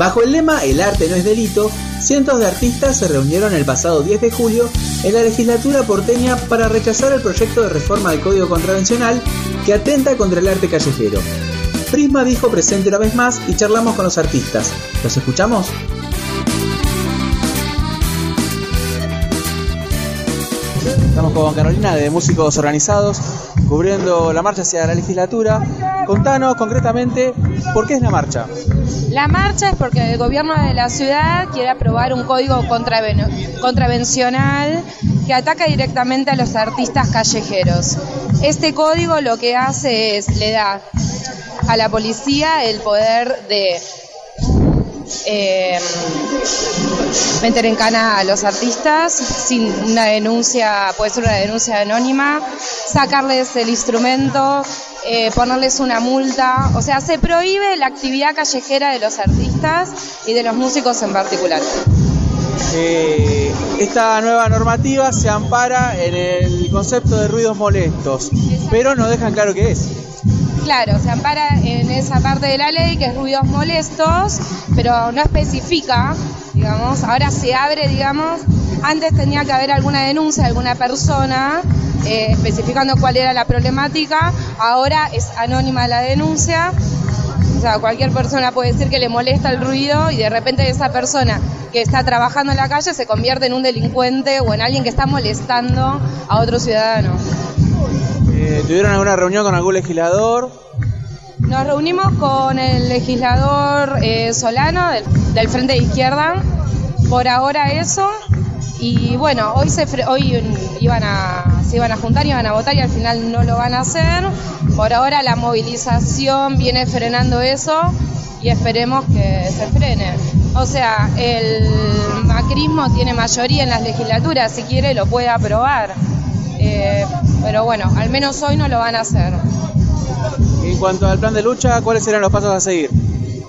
Bajo el lema El arte no es delito, cientos de artistas se reunieron el pasado 10 de julio en la legislatura porteña para rechazar el proyecto de reforma del Código Contravencional que atenta contra el arte callejero. Prisma dijo presente una vez más y charlamos con los artistas. ¿Los escuchamos? Estamos con Carolina de Músicos Organizados, cubriendo la marcha hacia la legislatura. Contanos concretamente por qué es la marcha. La marcha es porque el gobierno de la ciudad quiere aprobar un código contravencional que ataca directamente a los artistas callejeros. Este código lo que hace es, le da a la policía el poder de eh, meter en cana a los artistas sin una denuncia, puede ser una denuncia anónima, sacarles el instrumento, eh, ponerles una multa, o sea, se prohíbe la actividad callejera de los artistas y de los músicos en particular. Eh, esta nueva normativa se ampara en el concepto de ruidos molestos, pero no dejan claro qué es. Claro, se ampara en esa parte de la ley que es ruidos molestos, pero no especifica, digamos, ahora se abre, digamos, antes tenía que haber alguna denuncia de alguna persona eh, especificando cuál era la problemática, ahora es anónima la denuncia, o sea, cualquier persona puede decir que le molesta el ruido y de repente esa persona que está trabajando en la calle se convierte en un delincuente o en alguien que está molestando a otro ciudadano. Eh, ¿Tuvieron alguna reunión con algún legislador? Nos reunimos con el legislador eh, Solano del, Frente de Izquierda. Por ahora eso. Y bueno, hoy se hoy iban a se iban a juntar, iban a votar y al final no lo van a hacer. Por ahora la movilización viene frenando eso y esperemos que se frene. O sea, el macrismo tiene mayoría en las legislaturas, si quiere lo puede aprobar. Eh, pero bueno, al menos hoy no lo van a hacer. En cuanto al plan de lucha, ¿cuáles serán los pasos a seguir?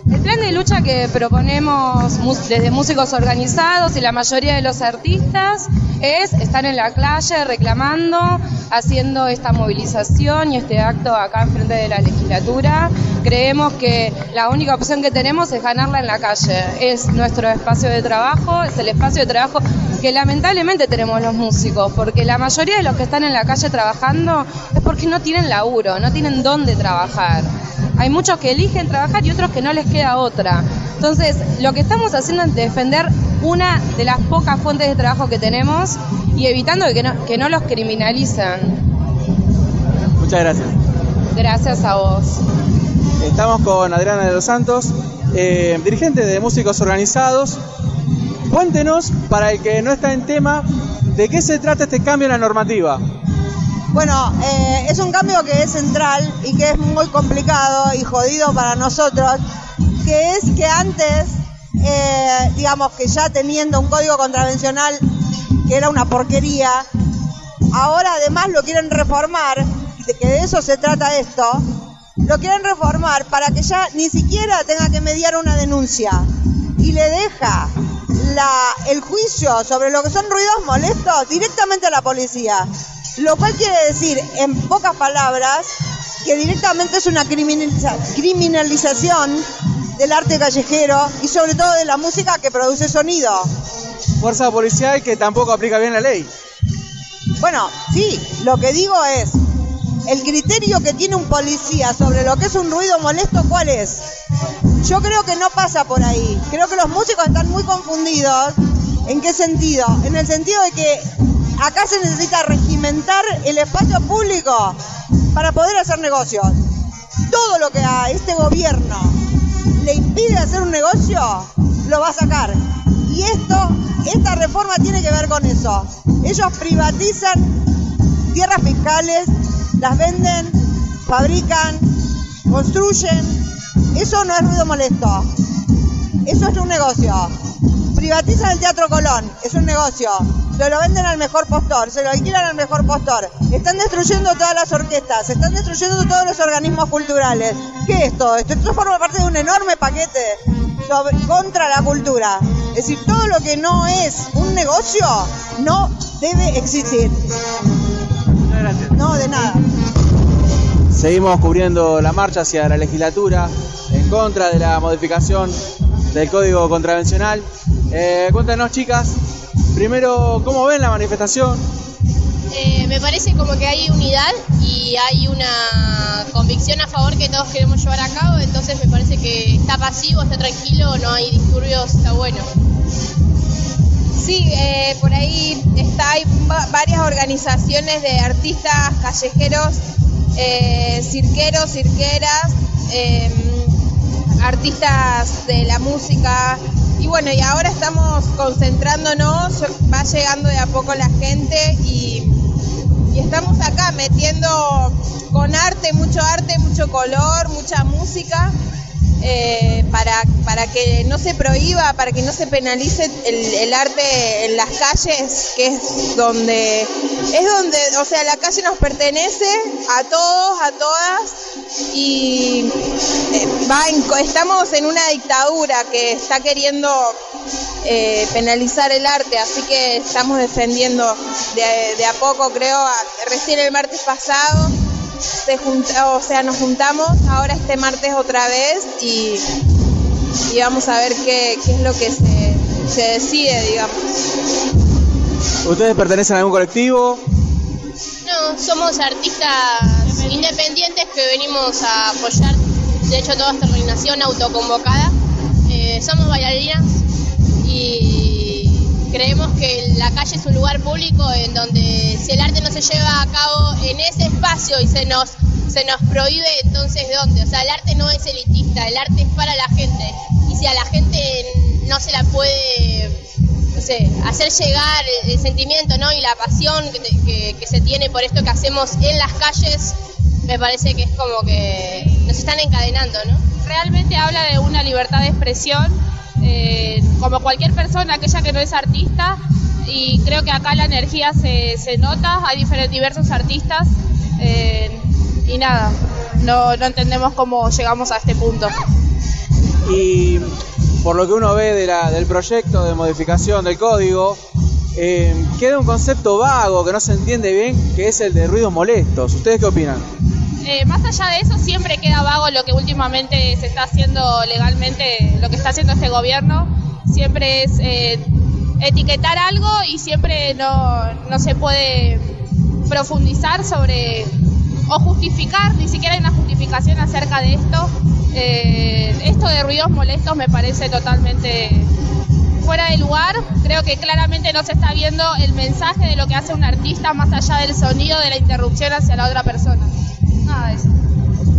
El plan de lucha que proponemos desde músicos organizados y la mayoría de los artistas es estar en la calle reclamando, haciendo esta movilización y este acto acá enfrente de la legislatura. Creemos que la única opción que tenemos es ganarla en la calle. Es nuestro espacio de trabajo, es el espacio de trabajo que lamentablemente tenemos los músicos, porque la mayoría de los que están en la calle trabajando es porque no tienen laburo, no tienen dónde trabajar. Hay muchos que eligen trabajar y otros que no les queda otra. Entonces, lo que estamos haciendo es defender una de las pocas fuentes de trabajo que tenemos y evitando que no, que no los criminalicen. Muchas gracias. Gracias a vos. Estamos con Adriana de los Santos, eh, dirigente de Músicos Organizados. Cuéntenos, para el que no está en tema, de qué se trata este cambio en la normativa. Bueno, eh, es un cambio que es central y que es muy complicado y jodido para nosotros, que es que antes, eh, digamos que ya teniendo un código contravencional que era una porquería, ahora además lo quieren reformar, de que de eso se trata esto, lo quieren reformar para que ya ni siquiera tenga que mediar una denuncia y le deja el juicio sobre lo que son ruidos molestos directamente a la policía. Lo cual quiere decir, en pocas palabras, que directamente es una criminalización del arte callejero y sobre todo de la música que produce sonido. Fuerza policial que tampoco aplica bien la ley. Bueno, sí, lo que digo es, el criterio que tiene un policía sobre lo que es un ruido molesto, ¿cuál es? Yo creo que no pasa por ahí. Creo que los músicos están muy confundidos. ¿En qué sentido? En el sentido de que acá se necesita regimentar el espacio público para poder hacer negocios. Todo lo que a este gobierno le impide hacer un negocio, lo va a sacar. Y esto, esta reforma tiene que ver con eso. Ellos privatizan tierras fiscales, las venden, fabrican, construyen. Eso no es ruido molesto. Eso es un negocio. Privatizan el Teatro Colón, es un negocio se lo venden al mejor postor, se lo alquilan al mejor postor. Están destruyendo todas las orquestas, están destruyendo todos los organismos culturales. ¿Qué es todo esto? Esto forma parte de un enorme paquete contra la cultura. Es decir, todo lo que no es un negocio no debe existir. No, de nada. Seguimos cubriendo la marcha hacia la legislatura en contra de la modificación del Código Contravencional. Eh, cuéntanos, chicas, primero, ¿cómo ven la manifestación? Eh, me parece como que hay unidad y hay una convicción a favor que todos queremos llevar a cabo, entonces me parece que está pasivo, está tranquilo, no hay disturbios, está bueno. Sí, eh, por ahí está, hay varias organizaciones de artistas callejeros, eh, cirqueros, cirqueras, artistas de la música. Y bueno, y ahora estamos concentrándonos, va llegando de a poco la gente y estamos acá metiendo con arte, mucho arte, mucho color, mucha música. Eh, para, para que no se prohíba, para que no se penalice el, arte en las calles, que es donde, es donde, o sea, la calle nos pertenece a todos, a todas, y eh, estamos en una dictadura que está queriendo eh, penalizar el arte, así que estamos defendiendo de, a poco, creo, recién el martes pasado se o sea, nos juntamos ahora este martes otra vez y, vamos a ver qué, es lo que se, se decide, digamos. ¿Ustedes pertenecen a algún colectivo? No, somos artistas independientes que venimos a apoyar, de hecho, toda esta organización autoconvocada. Eh, somos bailarinas y creemos que la calle es un lugar público en donde si el arte no se lleva a cabo en ese espacio y se nos se nos prohíbe entonces dónde, o sea, el arte no es elitista, el arte es para la gente y si a la gente no se la puede no sé, hacer llegar el, sentimiento ¿no? y la pasión que, que, se tiene por esto que hacemos en las calles, me parece que es como que nos están encadenando, ¿no? Realmente habla de una libertad de expresión eh, como cualquier persona, aquella que no es artista, y creo que acá la energía se, se nota, hay diferentes, diversos artistas, eh, y nada, no, no entendemos cómo llegamos a este punto. Y por lo que uno ve de del proyecto de modificación del código, eh, queda un concepto vago que no se entiende bien, que es el de ruidos molestos. ¿Ustedes qué opinan? Eh, más allá de eso, siempre queda vago lo que últimamente se está haciendo legalmente, lo que está haciendo este gobierno. Siempre es eh, etiquetar algo y siempre no, se puede profundizar sobre o justificar, ni siquiera hay una justificación acerca de esto. Eh, esto de ruidos molestos me parece totalmente fuera de lugar. Creo que claramente no se está viendo el mensaje de lo que hace un artista más allá del sonido de la interrupción hacia la otra persona.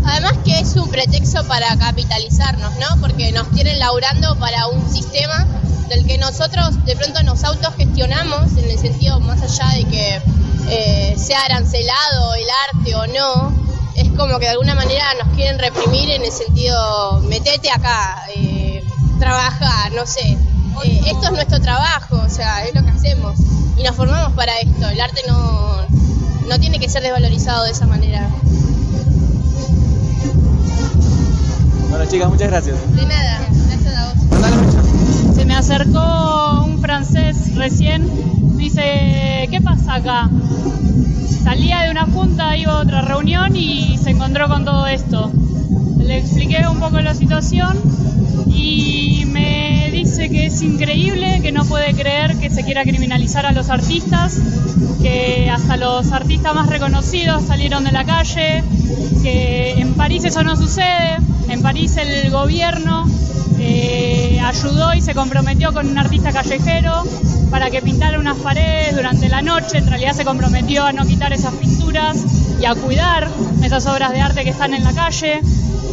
Además que es un pretexto para capitalizarnos, ¿no? Porque nos tienen laburando para un sistema del que nosotros de pronto nos autogestionamos en el sentido más allá de que eh, sea arancelado el arte o no, es como que de alguna manera nos quieren reprimir en el sentido, metete acá, eh, trabaja, no sé. Eh, esto es nuestro trabajo, o sea, es lo que hacemos y nos formamos para esto. El arte no, no tiene que ser desvalorizado de esa manera. Bueno, chicas, muchas gracias. De nada, gracias a vos. Se me acercó un francés recién, dice, ¿qué pasa acá? Salía de una junta, iba a otra reunión y se encontró con todo esto. Le expliqué un poco la situación y me dice que es increíble, que no puede creer que se quiera criminalizar a los artistas, que hasta los artistas más reconocidos salieron de la calle, que en París eso no sucede, en París el gobierno eh, ayudó y se comprometió con un artista callejero para que pintara unas paredes durante la noche, en realidad se comprometió a no quitar esas pinturas y a cuidar esas obras de arte que están en la calle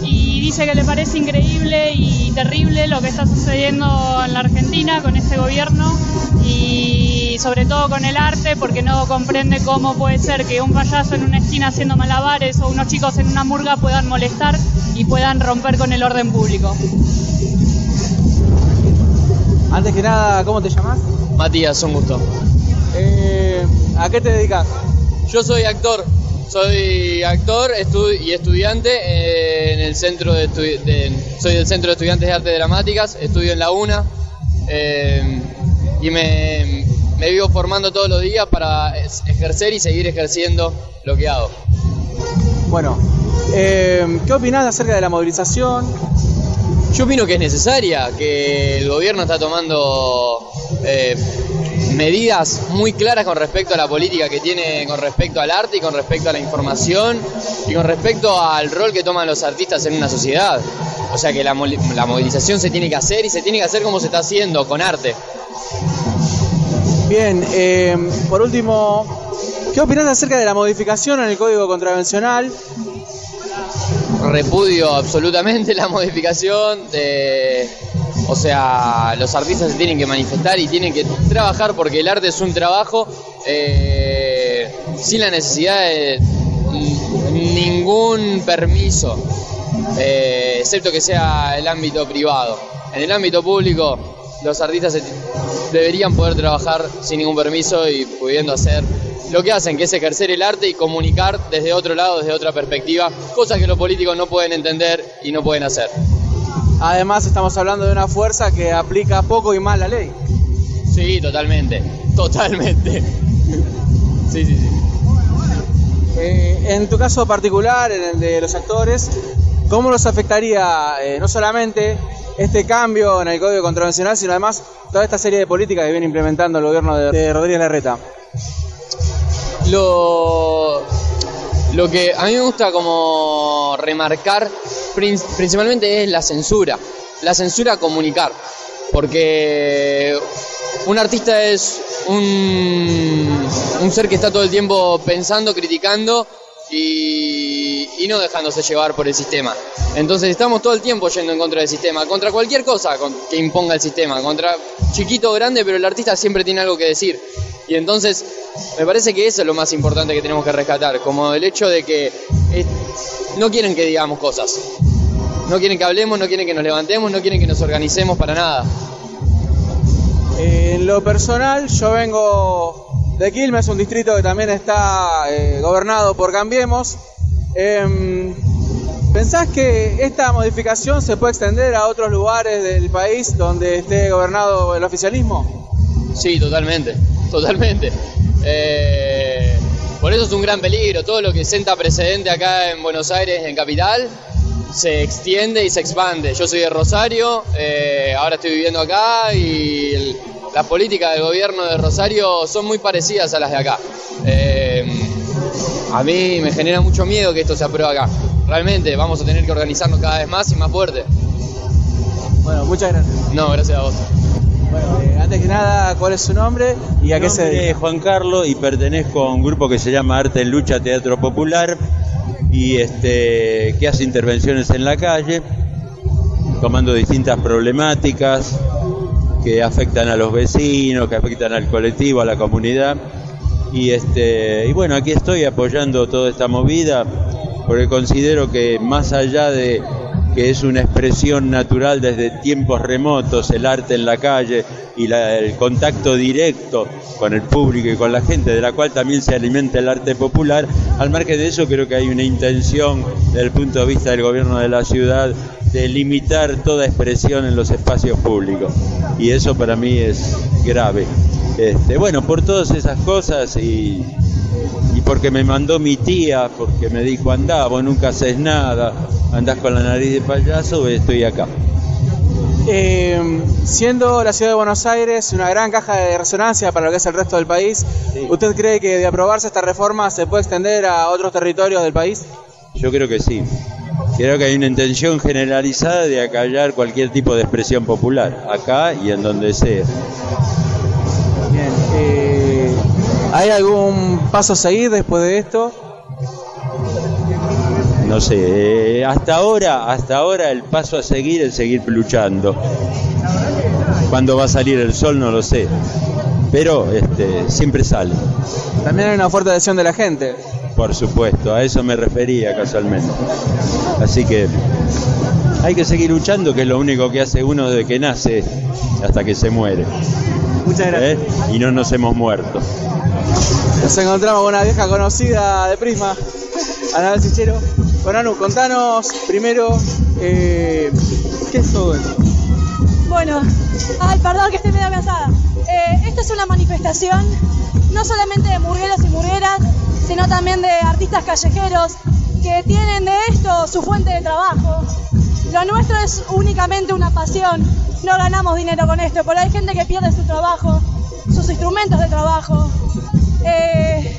y dice que le parece increíble y terrible lo que está sucediendo en la Argentina con este gobierno y sobre todo con el arte porque no comprende cómo puede ser que un payaso en una esquina haciendo malabares o unos chicos en una murga puedan molestar y puedan romper con el orden público. Antes que nada, ¿cómo te llamas? Matías, un gusto. Eh, ¿A qué te dedicas? Yo soy actor, soy actor y estudiante eh, el centro de, soy del Centro de Estudiantes de Artes Dramáticas, estudio en la UNA eh, y me, vivo formando todos los días para ejercer y seguir ejerciendo lo que hago. Bueno, eh, ¿qué opinás acerca de la movilización? Yo opino que es necesaria, que el gobierno está tomando eh, medidas muy claras con respecto a la política que tiene con respecto al arte y con respecto a la información y con respecto al rol que toman los artistas en una sociedad. O sea que la, la movilización se tiene que hacer y se tiene que hacer como se está haciendo, con arte. Bien, eh, por último, ¿qué opinas acerca de la modificación en el Código Contravencional? Repudio absolutamente la modificación de... O sea, los artistas se tienen que manifestar y tienen que trabajar porque el arte es un trabajo eh, sin la necesidad de ningún permiso, eh, excepto que sea el ámbito privado. En el ámbito público los artistas deberían poder trabajar sin ningún permiso y pudiendo hacer lo que hacen, que es ejercer el arte y comunicar desde otro lado, desde otra perspectiva, cosas que los políticos no pueden entender y no pueden hacer. Además estamos hablando de una fuerza que aplica poco y mal la ley. Sí, totalmente, totalmente. sí, sí, sí. Eh, en tu caso particular, en el de los actores, ¿cómo los afectaría eh, no solamente este cambio en el Código Contravencional, sino además toda esta serie de políticas que viene implementando el gobierno de, Rodríguez Larreta? Lo, lo que a mí me gusta como remarcar principalmente es la censura, la censura a comunicar, porque un artista es un, un ser que está todo el tiempo pensando, criticando y, no dejándose llevar por el sistema. Entonces estamos todo el tiempo yendo en contra del sistema, contra cualquier cosa que imponga el sistema, contra chiquito o grande, pero el artista siempre tiene algo que decir. Y entonces me parece que eso es lo más importante que tenemos que rescatar, como el hecho de que no quieren que digamos cosas, no quieren que hablemos, no quieren que nos levantemos, no quieren que nos organicemos para nada. En lo personal, yo vengo de Quilmes, un distrito que también está eh, gobernado por Cambiemos. Em, ¿Pensás que esta modificación se puede extender a otros lugares del país donde esté gobernado el oficialismo? Sí, totalmente, totalmente. Eh, por eso es un gran peligro. Todo lo que senta precedente acá en Buenos Aires, en Capital, se extiende y se expande. Yo soy de Rosario, eh, ahora estoy viviendo acá y las políticas del gobierno de Rosario son muy parecidas a las de acá. Eh, a mí me genera mucho miedo que esto se apruebe acá. Realmente vamos a tener que organizarnos cada vez más y más fuerte. Bueno, muchas gracias. No, gracias a vos. Bueno, eh, antes que nada, ¿cuál es su nombre y a qué se dedica? Juan Carlos y pertenezco a un grupo que se llama Arte en Lucha Teatro Popular y este que hace intervenciones en la calle, tomando distintas problemáticas, que afectan a los vecinos, que afectan al colectivo, a la comunidad. Y, este, y bueno, aquí estoy apoyando toda esta movida porque considero que más allá de que es una expresión natural desde tiempos remotos, el arte en la calle y el contacto directo con el público y con la gente, de la cual también se alimenta el arte popular, al margen de eso creo que hay una intención desde el punto de vista del gobierno de la ciudad de limitar toda expresión en los espacios públicos. Y eso para mí es grave. Este, bueno, por todas esas cosas y, y porque me mandó mi tía, porque me dijo, andá, vos nunca haces nada, andás con la nariz de payaso, estoy acá. Eh, siendo la ciudad de Buenos Aires una gran caja de resonancia para lo que es el resto del país, ¿usted cree que de aprobarse esta reforma se puede extender a otros territorios del país? Yo creo que sí. Creo que hay una intención generalizada de acallar cualquier tipo de expresión popular, acá y en donde sea. Bien, eh, ¿hay algún paso a seguir después de esto? No sé, eh, hasta ahora, hasta ahora el paso a seguir es seguir luchando. Cuándo va a salir el sol no lo sé, pero este, siempre sale. También hay una fuerte adhesión de la gente. Por supuesto, a eso me refería casualmente. Así que hay que seguir luchando, que es lo único que hace uno desde que nace hasta que se muere. Muchas gracias. ¿Eh? Y no nos hemos muerto. Nos encontramos con una vieja conocida de Prisma, Ana Sichero. Bueno, Anu, contanos primero eh, qué es todo esto. Bueno, ay, perdón que estoy medio cansada. Eh, esta es una manifestación no solamente de murgueros y murgueras, sino también de artistas callejeros que tienen de esto su fuente de trabajo. lo nuestro es únicamente una pasión, no ganamos dinero con esto, pero hay gente que pierde su trabajo, sus instrumentos de trabajo. Eh,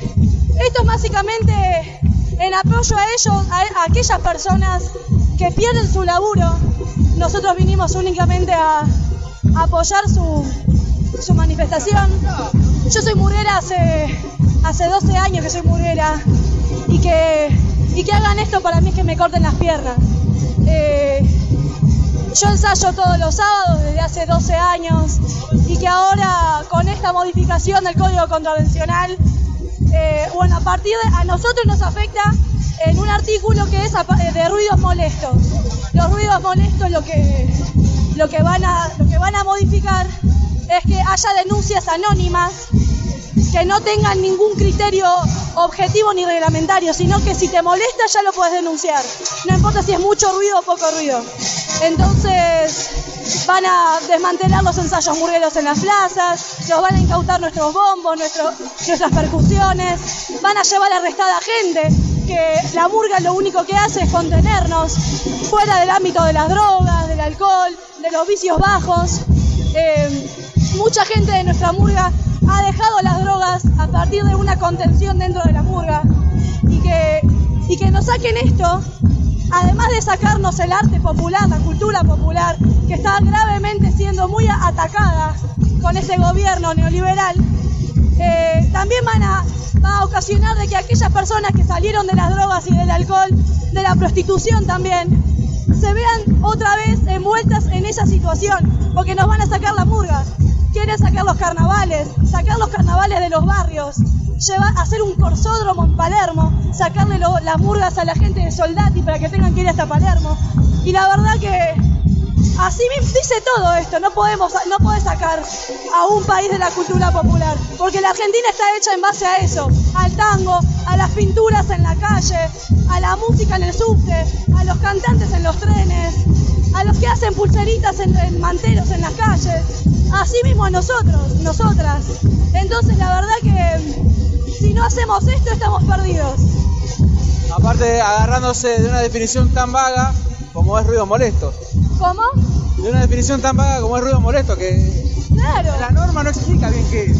esto es básicamente en apoyo a ellos, a, aquellas personas que pierden su laburo. Nosotros vinimos únicamente a, apoyar su, manifestación. Yo soy murguera hace, hace 12 años que soy murguera y que, y que hagan esto para mí es que me corten las piernas. Eh, yo ensayo todos los sábados desde hace 12 años y que ahora con esta modificación del código contravencional, eh, bueno, a partir de a nosotros nos afecta en un artículo que es eh, de ruidos molestos. Los ruidos molestos lo que, lo que, van, a, lo que van a modificar es que haya denuncias anónimas que no tengan ningún criterio objetivo ni reglamentario, sino que si te molesta ya lo puedes denunciar. No importa si es mucho ruido o poco ruido. Entonces van a desmantelar los ensayos murgueros en las plazas, nos van a incautar nuestros bombos, nuestras percusiones, van a llevar arrestada gente, que la murga lo único que hace es contenernos fuera del ámbito de las drogas, del alcohol, de los vicios bajos. Eh, mucha gente de nuestra murga ha dejado las drogas a partir de una contención dentro de la murga y que, y que nos saquen esto, además de sacarnos el arte popular, la cultura popular, que está gravemente siendo muy atacada con ese gobierno neoliberal, eh, también van a, va a ocasionar de que aquellas personas que salieron de las drogas y del alcohol, de la prostitución también, se vean otra vez envueltas en esa situación, porque nos van a sacar la murga. Quieren sacar los carnavales, sacar los carnavales de los barrios, hacer un corsódromo en Palermo, sacarle las murgas a la gente de Soldati para que tengan que ir hasta Palermo. Y la verdad que así mismo dice todo esto, no podemos, no podés sacar a un país de la cultura popular, porque la Argentina está hecha en base a eso, al tango, a las pinturas en la calle, a la música en el subte, a los cantantes en los trenes, a los que hacen pulseritas en, en manteros en las calles, así mismo a nosotros, nosotras. Entonces la verdad que si no hacemos esto estamos perdidos. Aparte, agarrándose de una definición tan vaga como es ruido molesto. ¿Cómo? De una definición tan vaga como es ruido molesto, que Claro. la norma no explica bien qué es.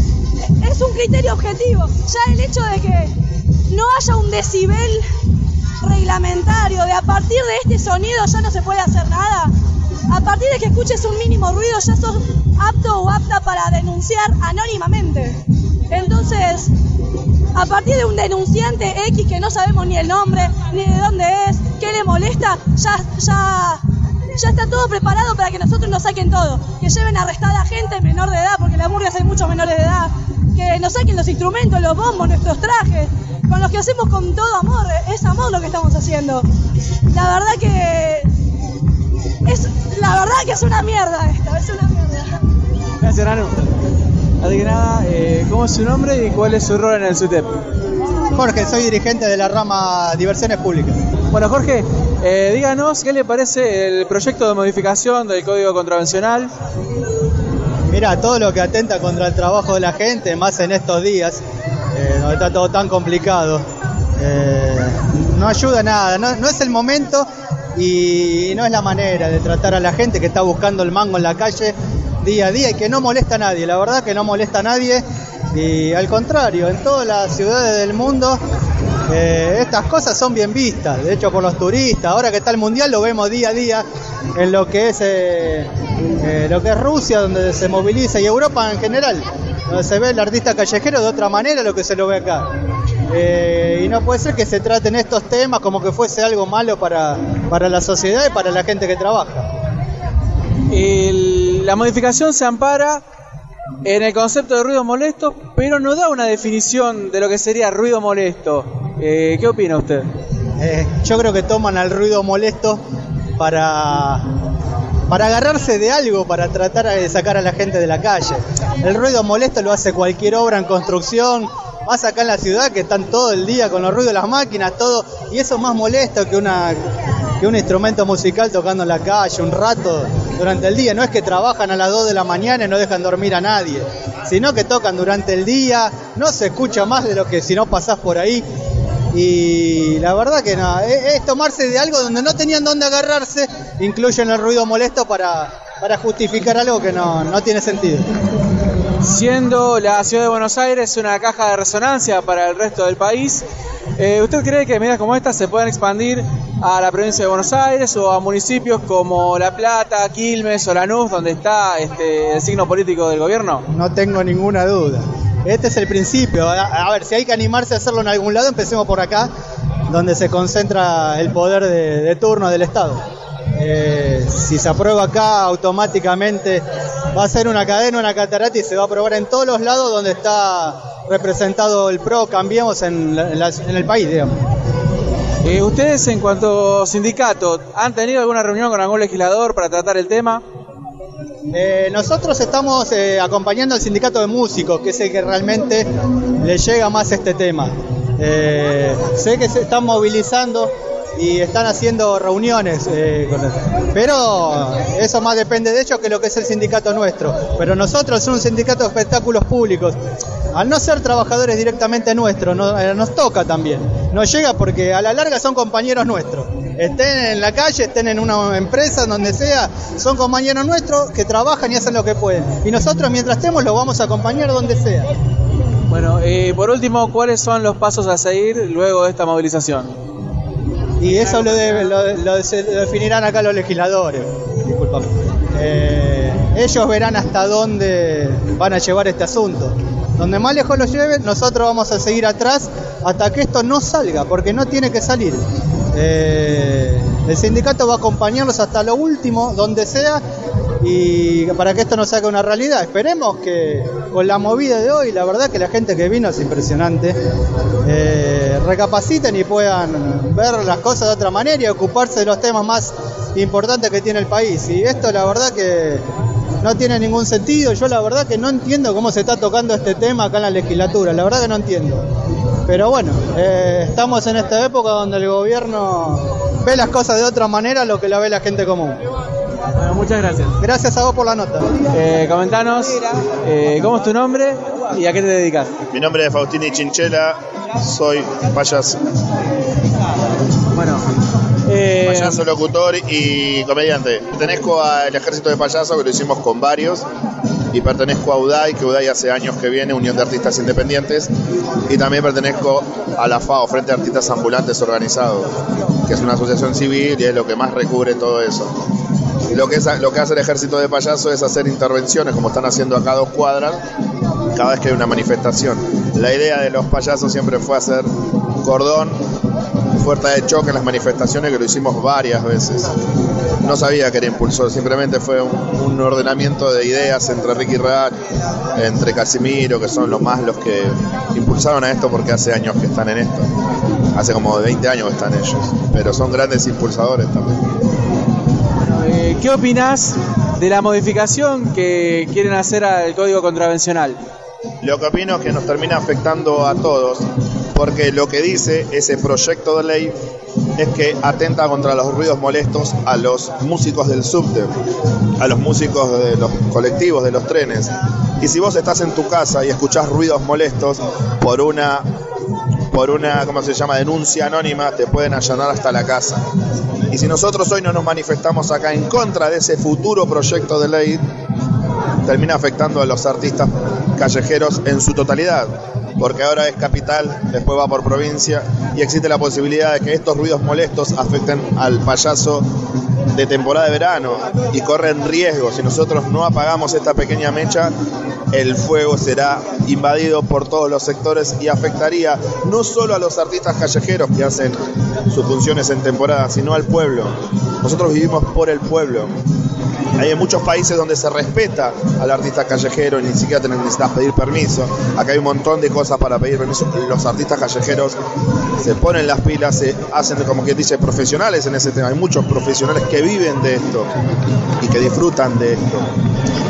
es un criterio objetivo. Ya el hecho de que no haya un decibel reglamentario, de a partir de este sonido ya no se puede hacer nada. A partir de que escuches un mínimo ruido ya sos apto o apta para denunciar anónimamente. Entonces, a partir de un denunciante X que no sabemos ni el nombre, ni de dónde es, qué le molesta, ya, ya, ya está todo preparado para que nosotros nos saquen todo. Que lleven arrestada a gente menor de edad, porque en la murga hay muchos menores de edad. Que nos saquen los instrumentos, los bombos, nuestros trajes, con los que hacemos con todo amor. Es amor lo que estamos haciendo. La verdad que. Es, la verdad que es una mierda esto, es una mierda. Gracias, Nanu. Así que nada, eh, ¿cómo es su nombre y cuál es su rol en el SUTEP? Jorge, soy dirigente de la rama Diversiones Públicas. Bueno, Jorge, eh, díganos qué le parece el proyecto de modificación del Código Contravencional. Mira, todo lo que atenta contra el trabajo de la gente, más en estos días, eh, donde está todo tan complicado, eh, no ayuda nada, no, es el momento y no es la manera de tratar a la gente que está buscando el mango en la calle día a día y que no molesta a nadie, la verdad que no molesta a nadie y al contrario, en todas las ciudades del mundo eh, estas cosas son bien vistas, de hecho por los turistas, ahora que está el mundial lo vemos día a día en lo que es eh, lo que es Rusia, donde se moviliza y Europa en general, se ve el artista callejero de otra manera lo que se lo ve acá. Eh, y no puede ser que se traten estos temas como que fuese algo malo para, para la sociedad y para la gente que trabaja. El- la modificación se ampara en el concepto de ruido molesto, pero no da una definición de lo que sería ruido molesto. Eh, ¿Qué opina usted? Eh, yo creo que toman al ruido molesto para, para agarrarse de algo, para tratar de sacar a la gente de la calle. El ruido molesto lo hace cualquier obra en construcción, más acá en la ciudad que están todo el día con los ruidos de las máquinas, todo, y eso es más molesto que una que un instrumento musical tocando en la calle un rato durante el día. No es que trabajan a las 2 de la mañana y no dejan dormir a nadie, sino que tocan durante el día, no se escucha más de lo que si no pasás por ahí. Y la verdad que no, es, es tomarse de algo donde no tenían dónde agarrarse incluyen el ruido molesto para, para justificar algo que no, no tiene sentido. Siendo la ciudad de Buenos Aires una caja de resonancia para el resto del país, eh, ¿usted cree que medidas como estas se pueden expandir a la provincia de Buenos Aires o a municipios como La Plata, Quilmes o Lanús, donde está este, el signo político del gobierno? No tengo ninguna duda. Este es el principio. A, a ver, si hay que animarse a hacerlo en algún lado, empecemos por acá, donde se concentra el poder de, de turno del Estado. Eh, si se aprueba acá, automáticamente va a ser una cadena, una catarata y se va a aprobar en todos los lados donde está representado el PRO, cambiemos en, la- en la- en el país, digamos. Eh, ¿Ustedes en cuanto sindicato han tenido alguna reunión con algún legislador para tratar el tema? Eh, nosotros estamos eh, acompañando al sindicato de músicos, que es el que realmente le llega más este tema. Sé que se están movilizando y están haciendo reuniones, eh, con el- pero eso más depende de ellos que lo que es el sindicato nuestro. Pero nosotros somos un sindicato de espectáculos públicos. Al no ser trabajadores directamente nuestros, eh, nos toca también. Nos llega porque a la larga son compañeros nuestros. Estén en la calle, estén en una empresa, donde sea, son compañeros nuestros que trabajan y hacen lo que pueden. Y nosotros mientras estemos los vamos a acompañar donde sea. Bueno, eh, por último, ¿cuáles son los pasos a seguir luego de esta movilización? Y eso lo, de- lo- lo- se- lo definirán acá los legisladores. Disculpame. Eh, ellos verán hasta dónde van a llevar este asunto. Donde más lejos lo lleven, nosotros vamos a seguir atrás hasta que esto no salga, porque no tiene que salir. Eh, el sindicato va a acompañarlos hasta lo último, donde sea, y para que esto no salga una realidad. Esperemos que con la movida de hoy, la verdad que la gente que vino es impresionante, eh, recapaciten y puedan ver las cosas de otra manera y ocuparse de los temas más importantes que tiene el país. Y esto la verdad que no tiene ningún sentido. Yo la verdad que no entiendo cómo se está tocando este tema acá en la legislatura, la verdad que no entiendo. Pero bueno, eh, estamos en esta época donde el gobierno ve las cosas de otra manera a lo que la ve la gente común. Bueno, muchas gracias. Gracias a vos por la nota. Eh, comentanos, eh, ¿cómo es tu nombre y a qué te dedicas? Mi nombre es Faustini Chinchela, soy payaso, Bueno, eh, payaso, locutor y comediante. Pertenezco al ejército de payasos que lo hicimos con varios y pertenezco a UDAI, que UDAI hace años que viene, Unión de Artistas Independientes, y también pertenezco a la FAO, Frente de Artistas Ambulantes Organizados, que es una asociación civil y es lo que más recubre todo eso. Lo que, hace el ejército de payasos es hacer intervenciones, como están haciendo acá dos cuadras, cada vez que hay una manifestación. La idea de los payasos siempre fue hacer cordón, fuerza de choque en las manifestaciones, que lo hicimos varias veces. No sabía que era impulsor, simplemente fue un, ordenamiento de ideas entre Ricky Real, entre Casimiro, que son los más los que impulsaron a esto porque hace años que están en esto. Hace como 20 años que están ellos, pero son grandes impulsadores también. ¿Qué opinás de la modificación que quieren hacer al código contravencional? Lo que opino es que nos termina afectando a todos, porque lo que dice ese proyecto de ley es que atenta contra los ruidos molestos a los músicos del subte, a los músicos de los colectivos, de los trenes. Y si vos estás en tu casa y escuchás ruidos molestos por una por una, ¿cómo se llama?, denuncia anónima, te pueden allanar hasta la casa. Y si nosotros hoy no nos manifestamos acá en contra de ese futuro proyecto de ley, termina afectando a los artistas callejeros en su totalidad, porque ahora es capital, después va por provincia y existe la posibilidad de que estos ruidos molestos afecten al payaso de temporada de verano y corren riesgo. Si nosotros no apagamos esta pequeña mecha, el fuego será invadido por todos los sectores y afectaría no solo a los artistas callejeros que hacen sus funciones en temporada, sino al pueblo. Nosotros vivimos por el pueblo. Hay muchos países donde se respeta al artista callejero y ni siquiera te necesitas pedir permiso. Acá hay un montón de cosas para pedir permiso. Los artistas callejeros se ponen las pilas, se hacen como quien dice profesionales en ese tema. Hay muchos profesionales que viven de esto y que disfrutan de esto.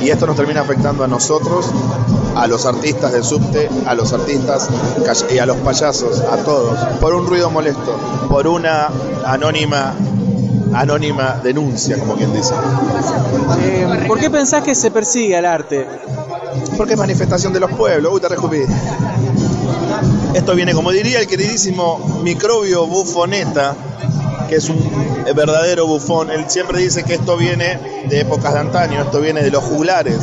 Y esto nos termina afectando a nosotros, a los artistas del subte, a los artistas y a los payasos, a todos, por un ruido molesto, por una anónima anónima denuncia, como quien dice. Eh, ¿Por qué pensás que se persigue al arte? Porque es manifestación de los pueblos. Uy, te. Esto viene, como diría el queridísimo microbio bufoneta, que es un verdadero bufón. Él siempre dice que esto viene de épocas de antaño, esto viene de los juglares.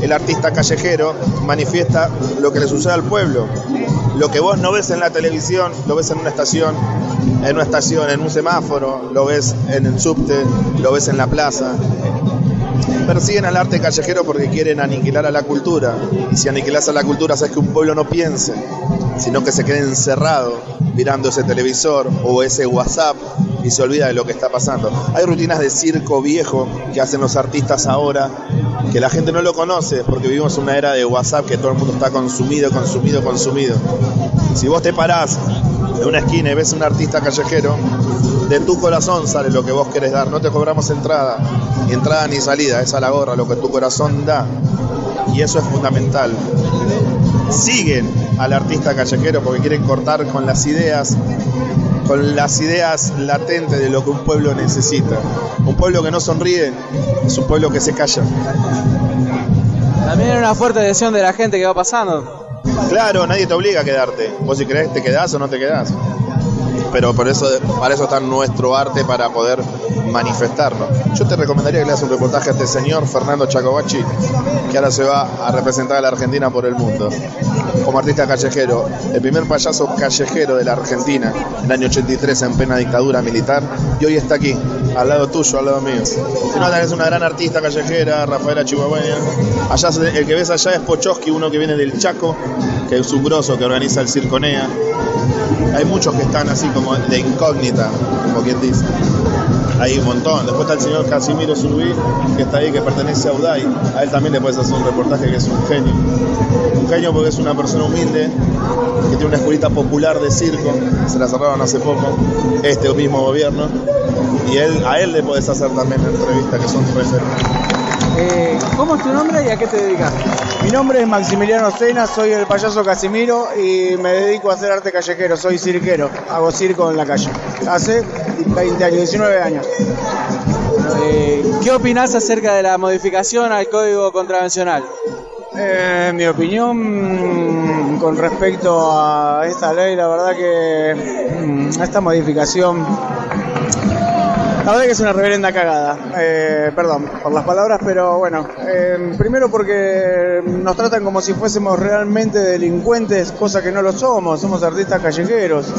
El artista callejero manifiesta lo que le sucede al pueblo. Lo que vos no ves en la televisión, lo ves en una estación, en una estación, en un semáforo, lo ves en el subte, lo ves en la plaza. Persiguen al arte callejero porque quieren aniquilar a la cultura. Y si aniquilas a la cultura, haces que un pueblo no piense, sino que se quede encerrado mirando ese televisor o ese WhatsApp y se olvida de lo que está pasando. Hay rutinas de circo viejo que hacen los artistas ahora, que la gente no lo conoce porque vivimos una era de WhatsApp que todo el mundo está consumido, consumido, consumido. Si vos te parás en una esquina y ves un artista callejero, de tu corazón sale lo que vos querés dar. No te cobramos entrada, ni entrada ni salida, es a la gorra lo que tu corazón da. Y eso es fundamental. Siguen al artista callejero porque quieren cortar con las ideas, con las ideas latentes de lo que un pueblo necesita. Un pueblo que no sonríe es un pueblo que se calla. También hay una fuerte adhesión de la gente que va pasando. Claro, nadie te obliga a quedarte. Vos si querés te quedás o no te quedás. Pero por eso, para eso está nuestro arte para poder manifestarlo. Yo te recomendaría que leas un reportaje a este señor, Fernando Chacobachi, que ahora se va a representar a la Argentina por el mundo. Como artista callejero, el primer payaso callejero de la Argentina en el año 83 en plena dictadura militar, y hoy está aquí, al lado tuyo, al lado mío. Si no, es una gran artista callejera, Rafaela Chihuahueña. Allá, el que ves allá es Pochoski, uno que viene del Chaco, que es un grosso que organiza el Circonea. Hay muchos que están así como de incógnita, como quien dice. Hay un montón. Después está el señor Casimiro Surubí, que está ahí, que pertenece a UDAI. A él también le puedes hacer un reportaje que es un genio. Un genio porque es una persona humilde, que tiene una escuelita popular de circo, se la cerraron hace poco, este mismo gobierno. Y él, a él le puedes hacer también entrevistas que son referentes. Eh, ¿Cómo es tu nombre y a qué te dedicas? Mi nombre es Maximiliano Cena, soy el payaso Casimiro y me dedico a hacer arte callejero, soy cirquero, hago circo en la calle. Hace 20 años, 19 años. Eh, ¿Qué opinás acerca de la modificación al código contravencional? Eh, mi opinión con respecto a esta ley, la verdad que mm, esta modificación la verdad que es una reverenda cagada. Eh, perdón por las palabras, pero bueno. Eh, primero porque nos tratan como si fuésemos realmente delincuentes, cosa que no lo somos. Somos artistas callejeros,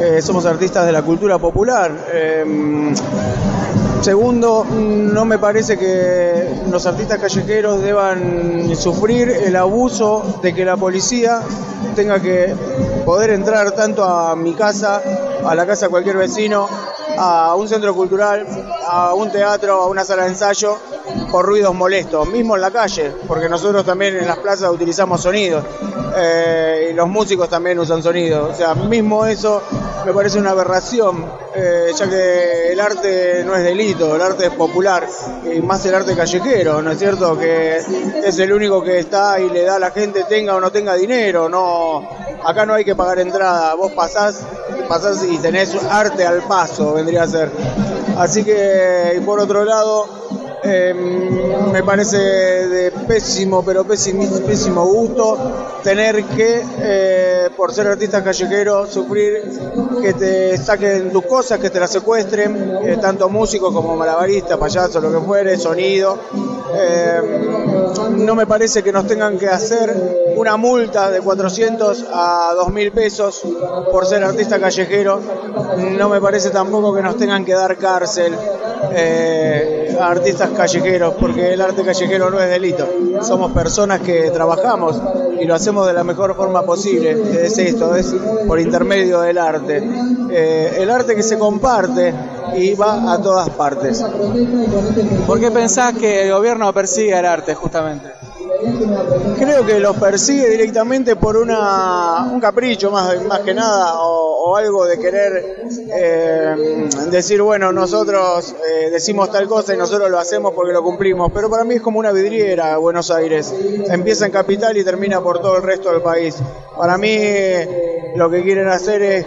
eh, somos artistas de la cultura popular. Segundo, no me parece que los artistas callejeros deban sufrir el abuso de que la policía tenga que poder entrar tanto a mi casa, a la casa de cualquier vecino, a un centro cultural, a un teatro, a una sala de ensayo, por ruidos molestos, mismo en la calle, porque nosotros también en las plazas utilizamos sonidos, eh, y los músicos también usan sonidos, o sea, mismo eso me parece una aberración, eh, ya que el arte no es delito, el arte es popular, y más el arte callejero, ¿no es cierto? Que es el único que está y le da a la gente, tenga o no tenga dinero, no, acá no hay que pagar entrada, vos pasás, pasás y tenés arte al paso, vendría a ser. Así que, y por otro lado, em, me parece de pésimo, pero pésimo, pésimo gusto tener que, eh, por ser artista callejero, sufrir que te saquen tus cosas, que te las secuestren, eh, tanto músicos como malabaristas, payasos, lo que fuere, sonido. Em, no me parece que nos tengan que hacer una multa de 400 a 2.000 pesos por ser artista callejero. No me parece tampoco que nos tengan que dar cárcel eh, artistas callejeros, porque el arte callejero no es delito. Somos personas que trabajamos y lo hacemos de la mejor forma posible. Es esto, es por intermedio del arte. Eh, el arte que se comparte y va a todas partes. ¿Por qué pensás que el gobierno persigue el arte justamente? Creo que los persigue directamente por una, un capricho más, más que nada o, algo de querer eh, decir, bueno, nosotros eh, decimos tal cosa y nosotros lo hacemos porque lo cumplimos, pero para mí es como una vidriera Buenos Aires, empieza en capital y termina por todo el resto del país. Para mí lo que quieren hacer es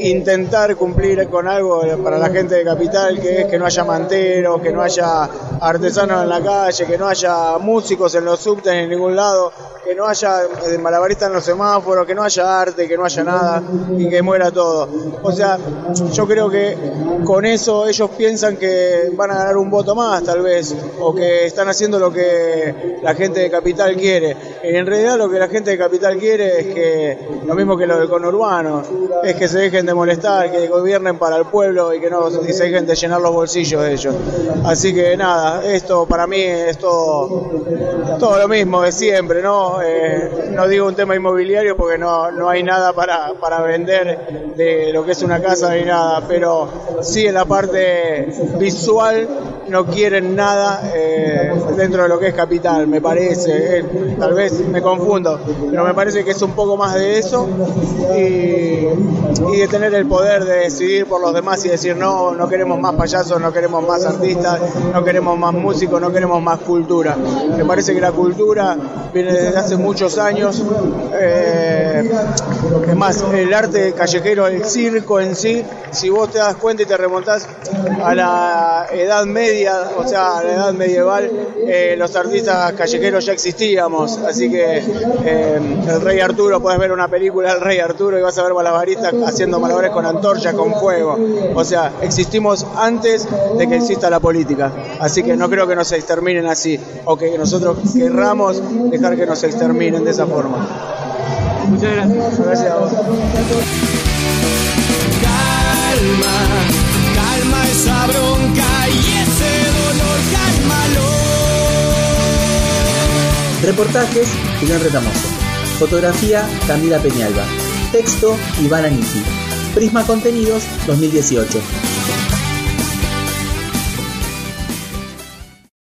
intentar cumplir con algo para la gente de Capital, que es que no haya manteros, que no haya artesanos en la calle, que no haya músicos en los subtes en ningún lado, que no haya eh, malabaristas en los semáforos, que no haya arte, que no haya nada y que muera todo. O sea, yo creo que con eso ellos piensan que van a ganar un voto más tal vez, o que están haciendo lo que la gente de Capital quiere. En realidad lo que la gente de Capital quiere es que, lo mismo que lo del conurbano, es que se dejen de molestar, que gobiernen para el pueblo y que no se dejen de llenar los bolsillos de ellos. Así que nada, esto para mí es todo, lo mismo de siempre, ¿no? Eh, no digo un tema inmobiliario porque no, no hay nada para, para vender de lo que es una casa ni nada, pero sí en la parte visual no quieren nada eh, dentro de lo que es capital, me parece. Eh, tal vez me confundo, pero me parece que es un poco más de eso y, de tener el poder de decidir por los demás y decir no, no queremos más payasos, no queremos más artistas, no queremos más músicos, no queremos más cultura. Me parece que la cultura viene desde hace muchos años. Eh, es más, el arte callejero, el circo en sí, si vos te das cuenta y te remontás a la Edad Media, o sea, la Edad Medieval, eh, los artistas callejeros ya existíamos, así que eh, el Rey Arturo, puedes ver una película del Rey Arturo y vas a ver malabaristas haciendo malabares con antorchas, con fuego, o sea, existimos antes de que exista la política, así que no creo que nos exterminen así, o que nosotros querramos dejar que nos exterminen de esa forma. Muchas gracias. Gracias a vos. Calma, calma esa bronca Reportajes, Julián Retamoso. Fotografía, Camila Peñalba. Texto, Iván Aniki. Prisma Contenidos, 2018.